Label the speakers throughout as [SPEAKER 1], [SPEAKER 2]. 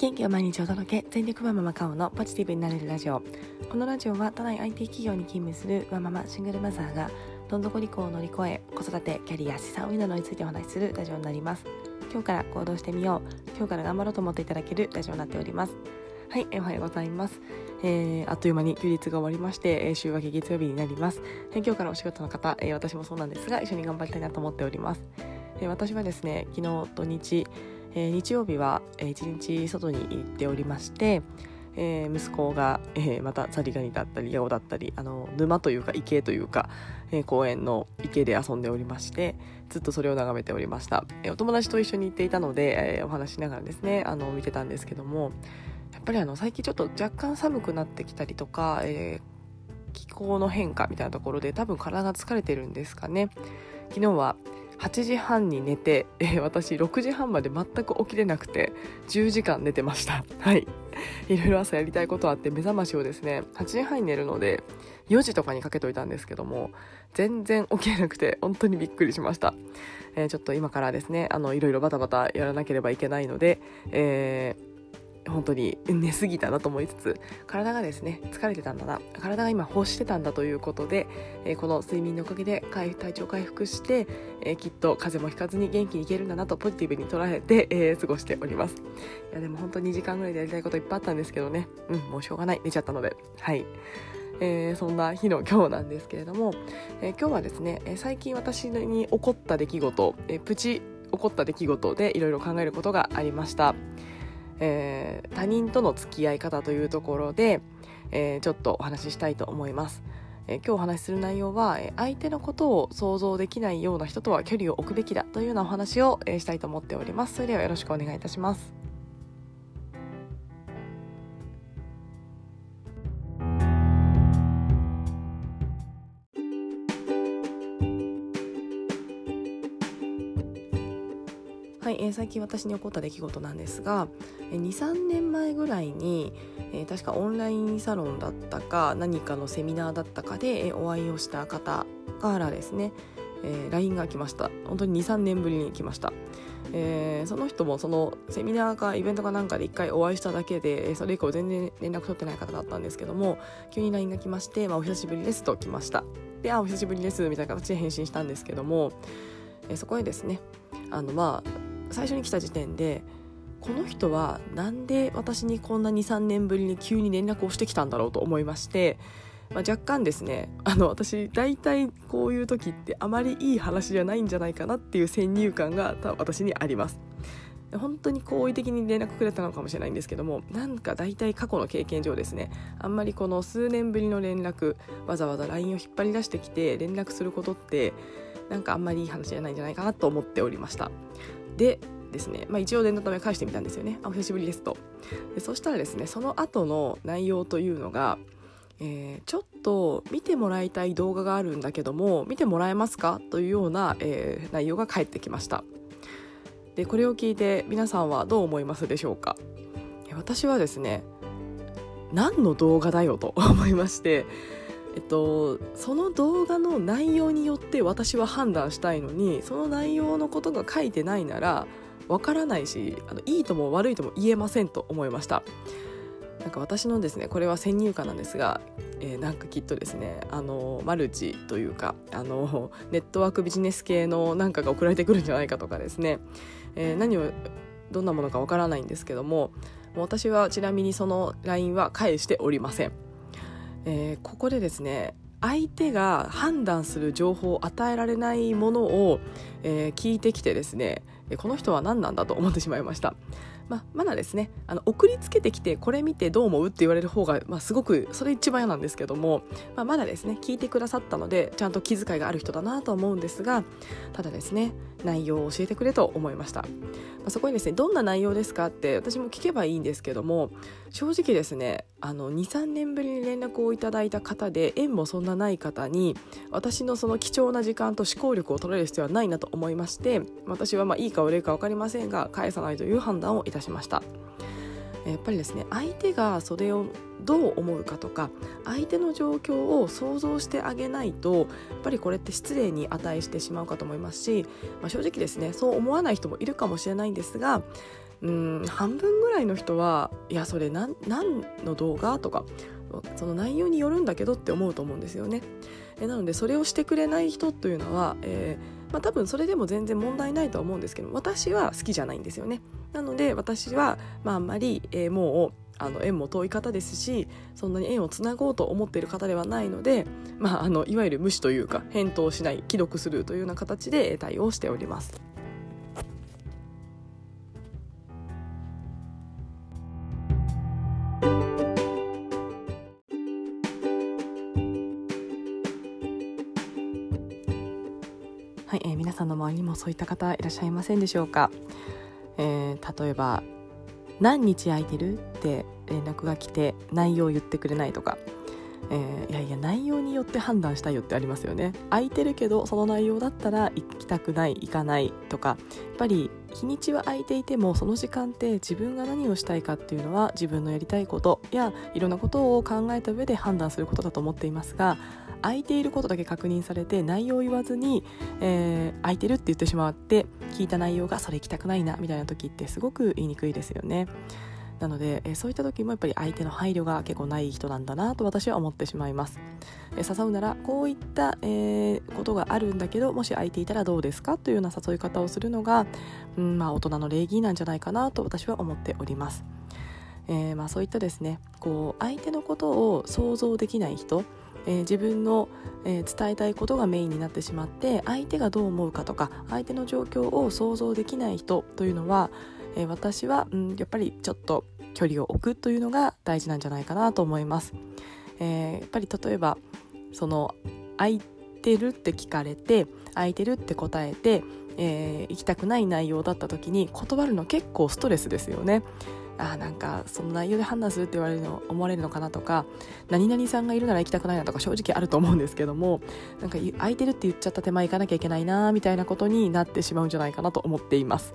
[SPEAKER 1] 元気を毎日お届け全力ワンママカオのポジティブになれるラジオ。このラジオは都内 IT 企業に勤務するワンママシングルマザーがどん底離婚を乗り越え子育てキャリア資産運などについてお話しするラジオになります。今日から行動してみよう今日から頑張ろうと思っていただけるラジオになっております。はい、おはようございます、えー、あっという間に休日が終わりまして、えー、週明け月曜日になります、えー、今日からお仕事の方、えー、私もそうなんですが一緒に頑張りたいなと思っております、えー、私はですね昨日土日えー、日曜日は一日外に行っておりまして、えー、息子が、えー、またザリガニだったりヤゴだったりあの沼というか池というか、えー、公園の池で遊んでおりましてずっとそれを眺めておりました、えー、お友達と一緒に行っていたので、えー、お話しながらですねあの見てたんですけどもやっぱりあの最近ちょっと若干寒くなってきたりとか、えー、気候の変化みたいなところで多分体が疲れてるんですかね。昨日は8時半に寝て、えー、私6時半まで全く起きれなくて10時間寝てました。はい。いろいろ朝やりたいことあって目覚ましをですね8時半に寝るので4時とかにかけといたんですけども全然起きれなくて本当にびっくりしました、えー、ちょっと今からですねあのいろいろバタバタやらなければいけないので、えー本当に寝すぎたなと思いつつ体がですね疲れてたんだな。体が今欲してたんだということで、えー、この睡眠のおかげで体調回復して、えー、きっと風邪もひかずに元気にいけるんだなとポジティブに捉えて、えー、過ごしております。いやでも本当2時間ぐらいでやりたいこといっぱいあったんですけどね。うんもうしょうがない。寝ちゃったので。はい。えー、そんな日の今日なんですけれども、えー、今日はですね、えー、最近私に起こった出来事、え、プチ起こった出来事でいろいろ考えることがありました。えー、他人との付き合い方というところで、えー、ちょっとお話ししたいと思います。えー、今日お話しする内容は、え相手のことを想像できないような人とは距離を置くべきだというようなお話を、えしたいと思っております。それではよろしくお願いいたします。えー、最近私に起こった出来事なんですが、えー、23年前ぐらいに、えー、確かオンラインサロンだったか何かのセミナーだったかで、えー、お会いをした方からですね、えー、LINE が来ました。本当に23年ぶりに来ました、えー、その人もそのセミナーかイベントかなんかで1回お会いしただけでそれ以降全然連絡取ってない方だったんですけども急に LINE が来まして、まあ、お久しぶりですと来ました。であお久しぶりですみたいな形で返信したんですけども、えー、そこへですねあのまあ最初に来た時点でこの人はなんで私にこんな23年ぶりに急に連絡をしてきたんだろうと思いまして、まあ、若干ですねあの私大体こういう時ってあまりいい話じゃないんじゃないかなっていう先入観が私にあります。本当に好意的に連絡くれたのかもしれないんですけどもなんか大体過去の経験上ですねあんまりこの数年ぶりの連絡わざわざ LINE を引っ張り出してきて連絡することってなんかあんまりいい話じゃないんじゃないかなと思っておりましたでですね、まあ、一応念のため返してみたんですよね。あお久しぶりですと。でそしたらですねその後の内容というのが、えー、ちょっと見てもらいたい動画があるんだけども見てもらえますかというような、えー、内容が返ってきました。でこれを聞いて皆さんはどう思いますでしょうか。私はですね何の動画だよと思いましてえっと、その動画の内容によって私は判断したいのにその内容のことが書いてないならわからないしあのいいとも悪いとも言えませんと思いました。なんか私のですねこれは先入観なんですが、えー、なんかきっとですねあのマルチというかあのネットワークビジネス系のなんかが送られてくるんじゃないかとかですね、えー、何をどんなものかわからないんですけども私はちなみにその LINE は返しておりません。えー、ここでですね相手が判断する情報を与えられないものを、えー、聞いてきてですねこの人は何なんだと思ってしまいました。ま、まだですねあの送りつけてきてこれ見てどう思うって言われる方が、まあ、すごくそれ一番嫌なんですけども、まあ、まだですね聞いてくださったのでちゃんと気遣いがある人だなと思うんですがただですね内容を教えてくれと思いました、まあ、そこにですねどんな内容ですかって私も聞けばいいんですけども正直ですね23年ぶりに連絡をいただいた方で縁もそんなない方に私のその貴重な時間と思考力を取られる必要はないなと思いまして私はまあいいか悪いか分かりませんが返さないという判断をいたしました。やっぱりですね相手がそれをどう思うかとか相手の状況を想像してあげないとやっぱりこれって失礼に値してしまうかと思いますし、まあ、正直ですねそう思わない人もいるかもしれないんですがうん半分ぐらいの人はいやそれ何何の動画とかその内容によるんだけどって思うと思うんですよね。えなのでそれをしてくれない人というのは、えー、まあ、多分それでも全然問題ないとは思うんですけど私は好きじゃないんですよね。なので私は、まあ、あんまり、えー、もうあの縁も遠い方ですしそんなに縁をつなごうと思っている方ではないので、まあ、あのいわゆる無視というか返答しない既読するというような形で対応しております。はい、えー、皆さんの周りにもそういった方いらっしゃいませんでしょうか、えー、例えば「何日空いてる?」って連絡が来て内容を言ってくれないとか、えー、いやいや内容によって判断したいよってありますよね空いてるけどその内容だったら行きたくない行かないとかやっぱり日にちは空いていてもその時間って自分が何をしたいかっていうのは自分のやりたいことやいろんなことを考えた上で判断することだと思っていますが空いていることだけ確認されて内容を言わずに、えー、空いてるって言ってしまって聞いた内容がそれ行きたくないなみたいな時ってすごく言いにくいですよね。なので、えー、そういった時もやっぱり相手の配慮が結構ない人なんだなと私は思ってしまいます。えー、誘うならこういった、えー、ことがあるんだけどもし空いていたらどうですかというような誘い方をするのが、うんまあ、大人の礼儀なんじゃないかなと私は思っております。えーまあ、そういったですねこう相手のことを想像できない人えー、自分の、えー、伝えたいことがメインになってしまって相手がどう思うかとか相手の状況を想像できない人というのは、えー、私は、うん、やっぱりちょっと距離を置くというのが大事なんじゃないかなと思います。えやっぱり例えばその空いてるって聞かれて空いてるって答えて、え行きたくない内容だった時に断るの結構ストレスですよね。あなんかその内容で判断するって言われるの思われるのかなとか何々さんがいるなら行きたくないなとか正直あると思うんですけどもなんか空いてるって言っちゃった手前行かなきゃいけないなみたいなことになってしまうんじゃないかなと思っています。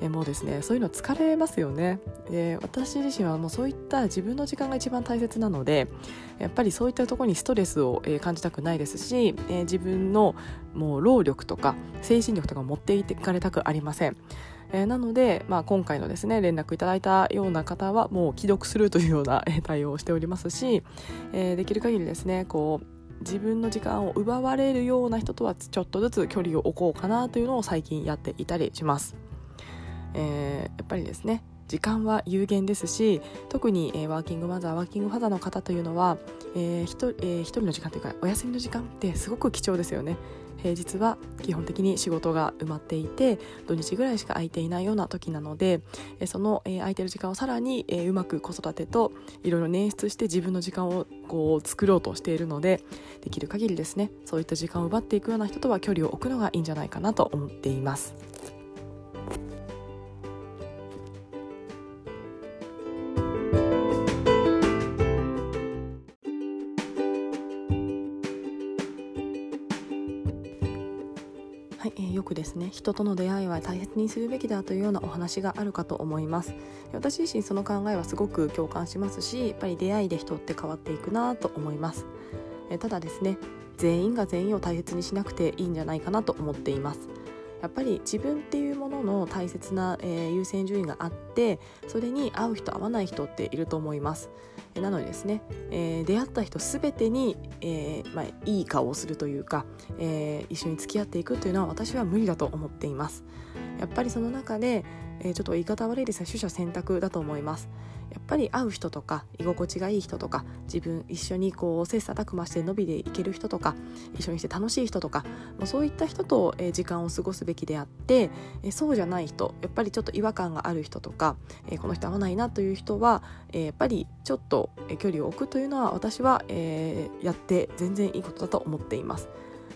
[SPEAKER 1] えもうですねそういうの疲れますよね、え私自身はもうそういった自分の時間が一番大切なのでやっぱりそういったところにストレスを、え感じたくないですし、え自分のもう労力とか精神力とか持っていかれたくありませんえー、なので、まあ、今回のですね連絡いただいたような方はもう既読するというようなえ対応をしておりますし、えー、できる限りですねこう自分の時間を奪われるような人とはちょっとずつ距離を置こうかなというのを最近やっていたりします。えー、やっぱりですね時間は有限ですし特に、えー、ワーキングマザーワーキングファザーの方というのは、えー、ひとえー、一人の時間というかお休みの時間ってすごく貴重ですよね平日は基本的に仕事が埋まっていて土日ぐらいしか空いていないような時なのでその空いてる時間をさらにうまく子育てといろいろ捻出して自分の時間をこう作ろうとしているのでできる限りですねそういった時間を奪っていくような人とは距離を置くのがいいんじゃないかなと思っています。ね人との出会いは大切にするべきだというようなお話があるかと思います。私自身その考えはすごく共感しますしやっぱり出会いで人って変わっていくなと思います、え、ただですね全員が全員を大切にしなくていいんじゃないかなと思っています。やっぱり自分っていうものの大切な、えー、優先順位があってそれに合う人合わない人っていると思います。なのでですね、えー、出会った人全てに、えーまあ、いい顔をするというか、えー、一緒に付き合っていくというのは私は無理だと思っています。やっぱりその中で、えー、ちょっと言い方悪いですが取捨選択だと思いますやっぱり会う人とか居心地がいい人とか自分一緒にこう切磋琢磨して伸びていける人とか一緒にして楽しい人とかもうそういった人と、え時間を過ごすべきであって、えそうじゃない人やっぱりちょっと違和感がある人とか、えこの人合わないなという人は、えやっぱりちょっと距離を置くというのは私は、えやって全然いいことだと思っています。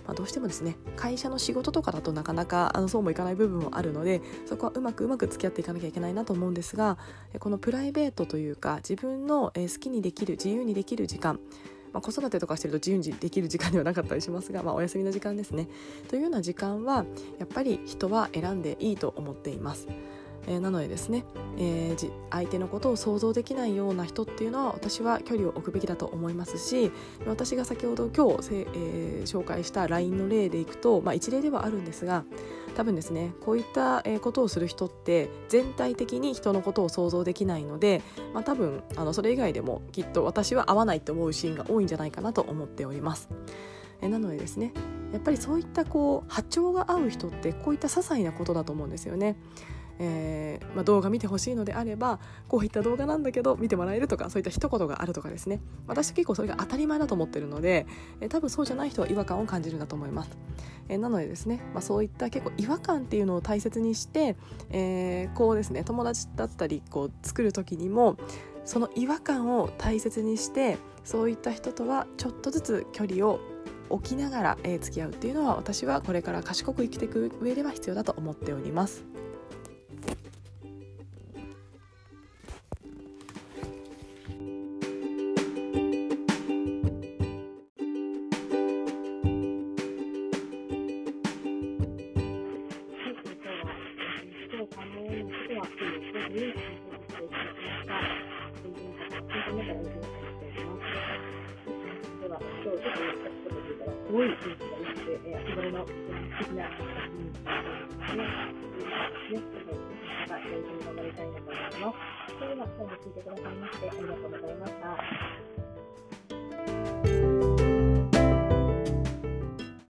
[SPEAKER 1] まあ、どうしてもですね会社の仕事とかだとなかなかあのそうもいかない部分もあるのでそこはうまくうまく付き合っていかなきゃいけないなと思うんですがこのプライベートというか自分の好きにできる自由にできる時間まあ、子育てとかしてると自由にできる時間ではなかったりしますが、まあ、お休みの時間ですねというような時間はやっぱり人は選んでいいと思っています。えー、なのでですね、えー、相手のことを想像できないような人っていうのは私は距離を置くべきだと思いますし私が先ほど今日、えー、紹介した LINE の例でいくと、まあ、一例ではあるんですが多分ですねこういったことをする人って全体的に人のことを想像できないので、まあ、多分あのそれ以外でもきっと私は合わないと思うシーンが多いんじゃないかなと思っております。えなのでですねやっぱりそういったこう波長が合う人ってこういった些細なことだと思うんですよね。えー、まあ、動画見てほしいのであればこういった動画なんだけど見てもらえるとかそういった一言があるとかですね私結構それが当たり前だと思ってるので、えー、多分そうじゃない人は違和感を感じるんだと思います、えー、なのでですね、まあ、そういった結構違和感っていうのを大切にして、えこうですね友達だったりこう作る時にもその違和感を大切にしてそういった人とはちょっとずつ距離を置きながら、え付き合うっていうのは私はこれから賢く生きていく上では必要だと思っております。ことで、ことというか、すごい人気が良くて、えー、憧れの素敵な作品ですね。
[SPEAKER 2] ね、また勉強に頑張りたいなと思います。
[SPEAKER 1] それでは、今日も聞いてくださいまして、ありがとうございました。